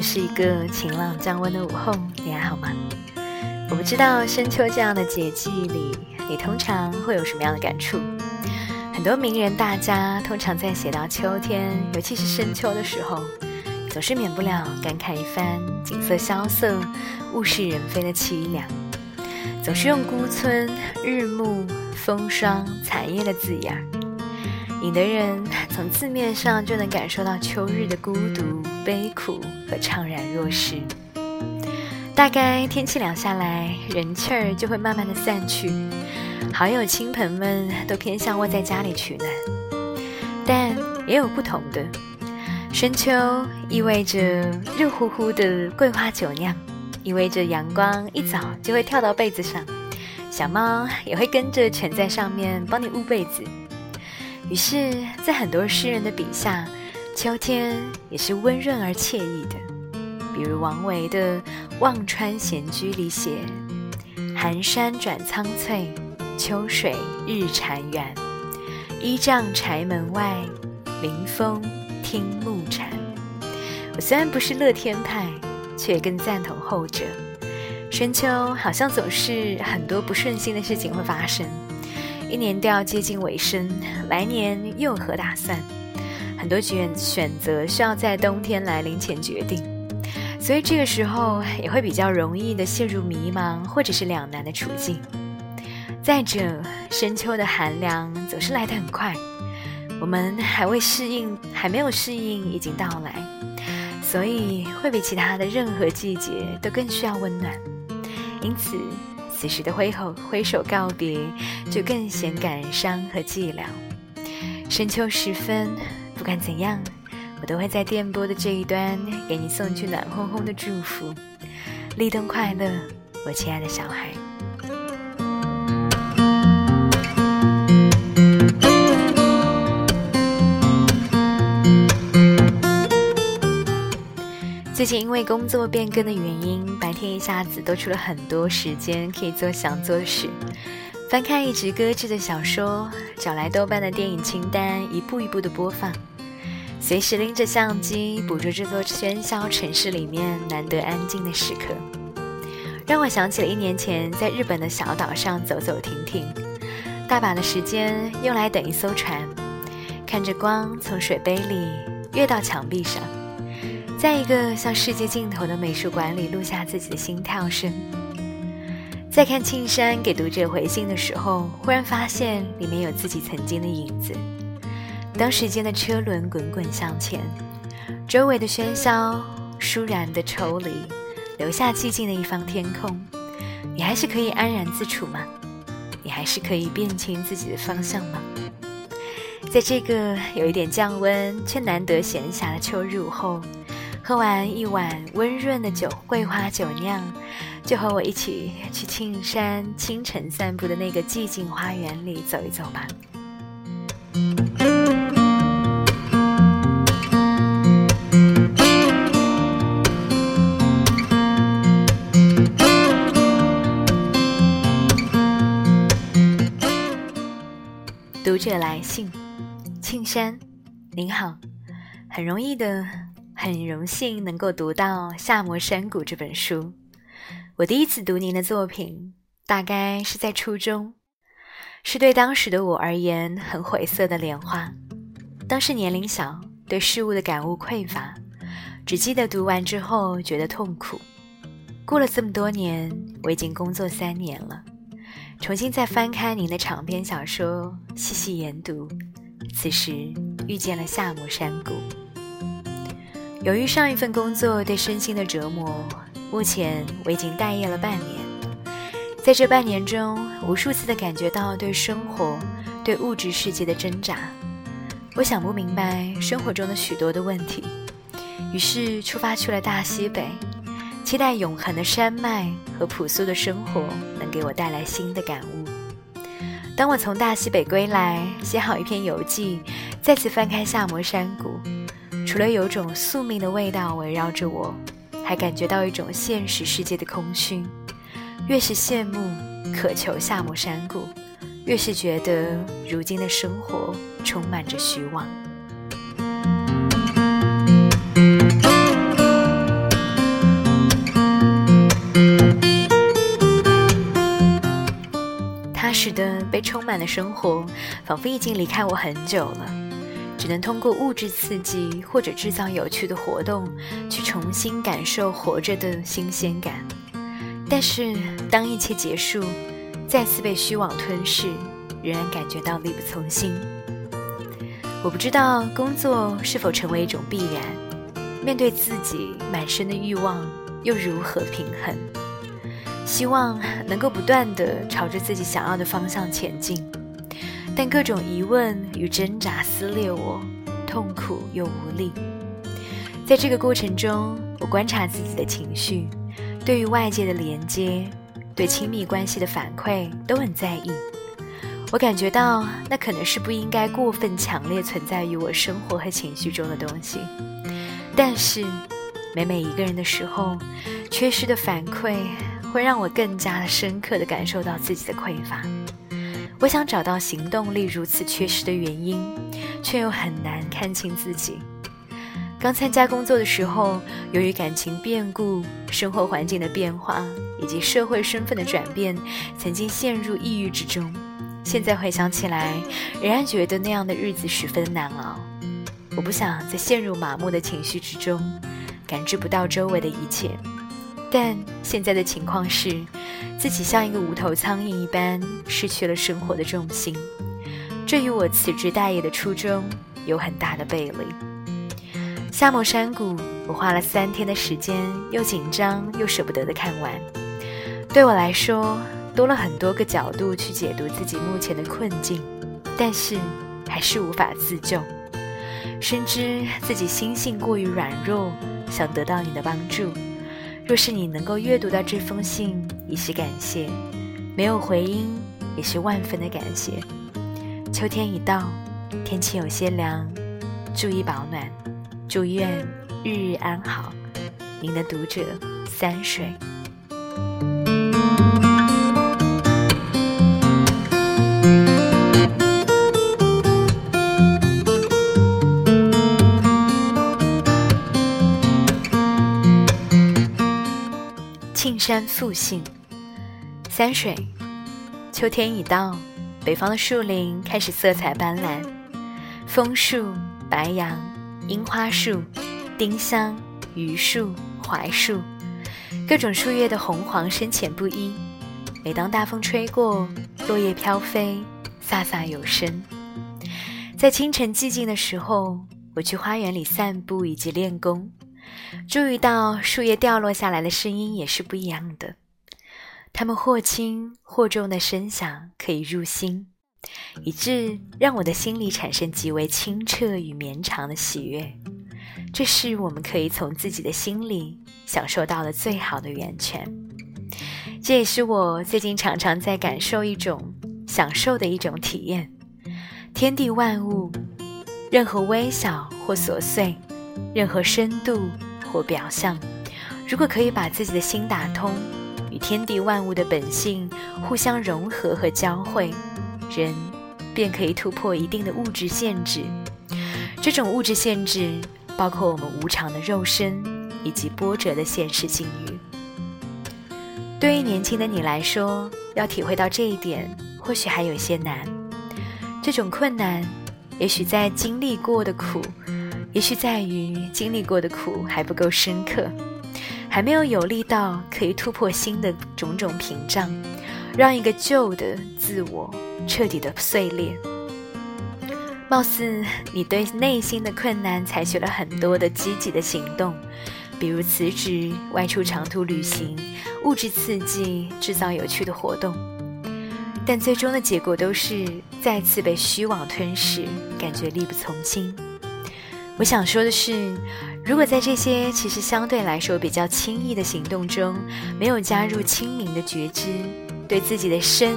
是一个晴朗降温的午后，你还好吗？我不知道深秋这样的节气里，你通常会有什么样的感触？很多名人大家通常在写到秋天，尤其是深秋的时候，总是免不了感慨一番景色萧瑟、物是人非的凄凉，总是用孤村、日暮、风霜、残叶的字眼。引得人从字面上就能感受到秋日的孤独、悲苦和怅然若失。大概天气凉下来，人气儿就会慢慢的散去，好友亲朋们都偏向窝在家里取暖。但也有不同的，深秋意味着热乎乎的桂花酒酿，意味着阳光一早就会跳到被子上，小猫也会跟着蜷在上面帮你捂被子。于是，在很多诗人的笔下，秋天也是温润而惬意的。比如王维的《望川闲居》里写：“寒山转苍翠，秋水日潺湲。依帐柴门外，临风听暮蝉。”我虽然不是乐天派，却更赞同后者。深秋好像总是很多不顺心的事情会发生。一年都要接近尾声，来年又何打算？很多选选择需要在冬天来临前决定，所以这个时候也会比较容易的陷入迷茫或者是两难的处境。再者，深秋的寒凉总是来得很快，我们还未适应，还没有适应已经到来，所以会比其他的任何季节都更需要温暖。因此。此时的挥手挥手告别，就更显感伤和寂寥。深秋时分，不管怎样，我都会在电波的这一端给你送去暖烘烘的祝福。立冬快乐，我亲爱的小孩。最近因为工作变更的原因，白天一下子多出了很多时间可以做想做的事。翻看一直搁置的小说，找来豆瓣的电影清单，一步一步的播放。随时拎着相机，捕捉这座喧嚣城市里面难得安静的时刻，让我想起了一年前在日本的小岛上走走停停，大把的时间用来等一艘船，看着光从水杯里跃到墙壁上。在一个像世界尽头的美术馆里录下自己的心跳声，在看庆山给读者回信的时候，忽然发现里面有自己曾经的影子。当时间的车轮滚滚向前，周围的喧嚣倏然的抽离，留下寂静的一方天空，你还是可以安然自处吗？你还是可以辨清自己的方向吗？在这个有一点降温却难得闲暇的秋日午后。喝完一碗温润的酒，桂花酒酿，就和我一起去庆山清晨散步的那个寂静花园里走一走吧。者来信，庆山，您好，很容易的。很荣幸能够读到《夏摩山谷》这本书。我第一次读您的作品，大概是在初中，是对当时的我而言很晦涩的莲花。当时年龄小，对事物的感悟匮乏，只记得读完之后觉得痛苦。过了这么多年，我已经工作三年了，重新再翻开您的长篇小说，细细研读，此时遇见了《夏摩山谷》。由于上一份工作对身心的折磨，目前我已经待业了半年。在这半年中，无数次的感觉到对生活、对物质世界的挣扎。我想不明白生活中的许多的问题，于是出发去了大西北，期待永恒的山脉和朴素的生活给我带来新的感悟。当我从大西北归来，写好一篇游记，再次翻开夏摩山谷。除了有种宿命的味道围绕着我，还感觉到一种现实世界的空虚。越是羡慕、渴求夏摩山谷，越是觉得如今的生活充满着虚妄。那使得被充满的生活仿佛已经离开我很久了，只能通过物质刺激或者制造有趣的活动，去重新感受活着的新鲜感。但是当一切结束，再次被虚妄吞噬，仍然感觉到力不从心。我不知道工作是否成为一种必然，面对自己满身的欲望，又如何平衡？希望能够不断地朝着自己想要的方向前进，但各种疑问与挣扎撕裂我，痛苦又无力。在这个过程中，我观察自己的情绪，对于外界的连接，对亲密关系的反馈都很在意。我感觉到那可能是不应该过分强烈存在于我生活和情绪中的东西，但是每每一个人的时候，缺失的反馈会让我更加的深刻的感受到自己的匮乏。我想找到行动力如此缺失的原因，却又很难看清自己。刚参加工作的时候，由于感情变故、生活环境的变化以及社会身份的转变，曾经陷入抑郁之中。现在回想起来，仍然觉得那样的日子十分难熬。我不想再陷入麻木的情绪之中，感知不到周围的一切。但现在的情况是，自己像一个无头苍蝇一般，失去了生活的重心。这与我辞职待业的初衷有很大的背离。夏末山谷，我花了三天的时间，又紧张又舍不得的看完。对我来说。多了很多个角度去解读自己目前的困境，但是还是无法自救。深知自己心性过于软弱，想得到你的帮助。若是你能够阅读到这封信，已是感谢；没有回音，也是万分的感谢。秋天已到，天气有些凉，注意保暖，祝愿日日安好。您的读者三水。山复兴，三水，秋天已到，北方的树林开始色彩斑斓，枫树、白杨、樱花树、丁香、榆树、槐树，各种树叶的红黄深浅不一。每当大风吹过，落叶飘飞，飒飒有声。在清晨寂静的时候，我去花园里散步以及练功。注意到树叶掉落下来的声音也是不一样的，它们或轻或重的声响可以入心，以致让我的心里产生极为清澈与绵长的喜悦。这是我们可以从自己的心里享受到的最好的源泉。这也是我最近常常在感受一种享受的一种体验。天地万物，任何微小或琐碎。任何深度或表象，如果可以把自己的心打通，与天地万物的本性互相融合和交汇，人便可以突破一定的物质限制。这种物质限制包括我们无常的肉身以及波折的现实境遇。对于年轻的你来说，要体会到这一点，或许还有些难。这种困难，也许在经历过的苦。也许在于经历过的苦还不够深刻，还没有有力到可以突破新的种种屏障，让一个旧的自我彻底的碎裂。貌似你对内心的困难采取了很多的积极的行动，比如辞职、外出长途旅行、物质刺激、制造有趣的活动，但最终的结果都是再次被虚妄吞噬，感觉力不从心。我想说的是，如果在这些其实相对来说比较轻易的行动中，没有加入清明的觉知，对自己的身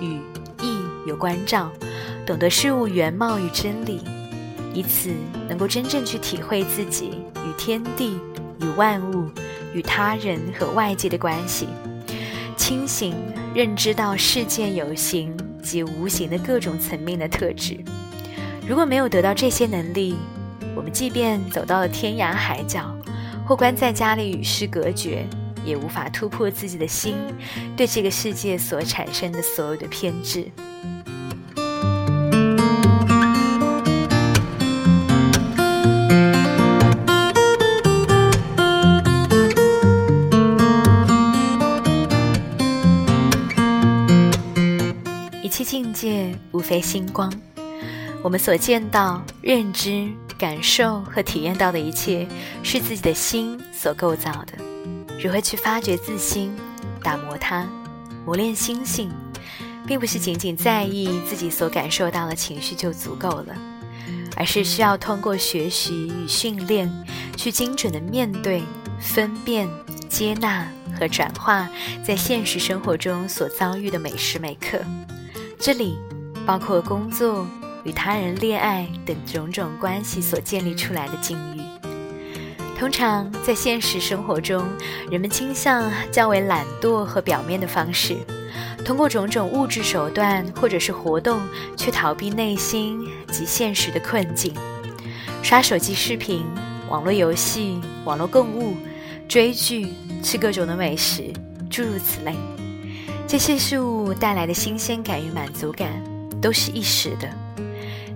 与意有关照，懂得事物原貌与真理，以此能够真正去体会自己与天地、与万物、与他人和外界的关系，清醒认知到世界有形及无形的各种层面的特质。如果没有得到这些能力，我们即便走到了天涯海角，或关在家里与世隔绝，也无法突破自己的心对这个世界所产生的所有的偏执。一切境界无非星光，我们所见到、认知、感受和体验到的一切，是自己的心所构造的。如何去发掘自心，打磨它，磨练心性，并不是仅仅在意自己所感受到的情绪就足够了，而是需要通过学习与训练，去精准的面对、分辨、接纳和转化在现实生活中所遭遇的每时每刻。这里包括工作、与他人恋爱等种种关系所建立出来的境遇。通常在现实生活中，人们倾向较为懒惰和表面的方式，通过种种物质手段或者是活动去逃避内心及现实的困境。刷手机视频、网络游戏、网络购物、追剧、吃各种的美食，诸如此类。这些事物带来的新鲜感与满足感都是一时的，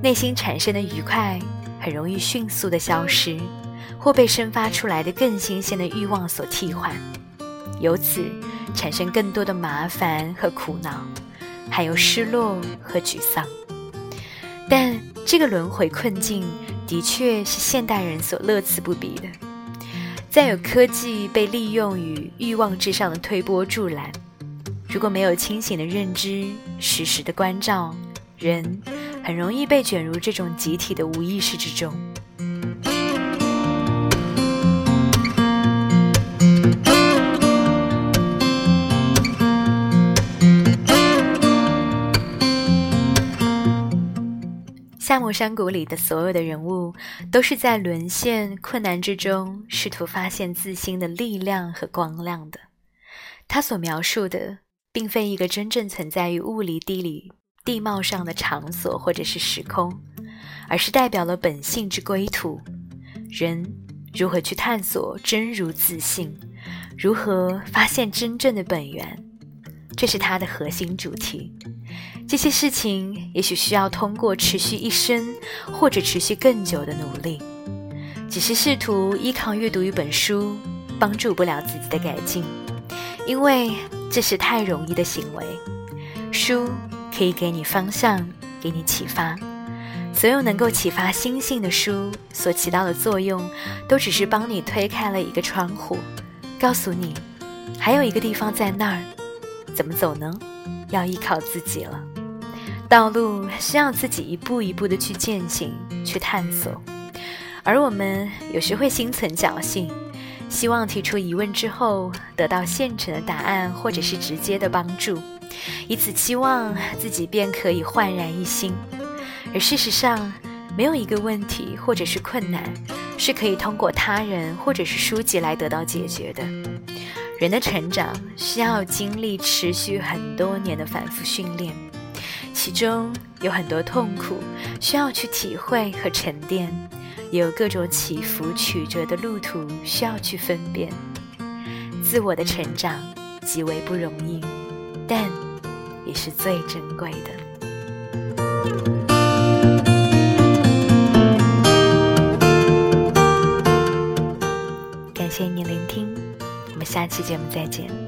内心产生的愉快很容易迅速的消失。或被生发出来的更新鲜的欲望所替换，由此产生更多的麻烦和苦恼，还有失落和沮丧。但这个轮回困境的确是现代人所乐此不疲的。再有科技被利用于欲望之上的推波助澜，如果没有清醒的认知、实时的关照，人很容易被卷入这种集体的无意识之中。夏目山谷里的所有的人物，都是在沦陷困难之中，试图发现自心的力量和光亮的。他所描述的，并非一个真正存在于物理、地理、地貌上的场所或者是时空，而是代表了本性之归途。人如何去探索真如自性，如何发现真正的本源，这是他的核心主题。这些事情也许需要通过持续一生或者持续更久的努力，只是试图依靠阅读一本书帮助不了自己的改进，因为这是太容易的行为。书可以给你方向，给你启发。所有能够启发心性的书所起到的作用，都只是帮你推开了一个窗户，告诉你还有一个地方在那儿，怎么走呢？要依靠自己了。道路需要自己一步一步的去践行、去探索，而我们有时会心存侥幸，希望提出疑问之后得到现成的答案，或者是直接的帮助，以此期望自己便可以焕然一新。而事实上，没有一个问题或者是困难是可以通过他人或者是书籍来得到解决的。人的成长需要经历持续很多年的反复训练。其中有很多痛苦需要去体会和沉淀，也有各种起伏曲折的路途需要去分辨。自我的成长极为不容易，但也是最珍贵的。感谢您聆听，我们下期节目再见。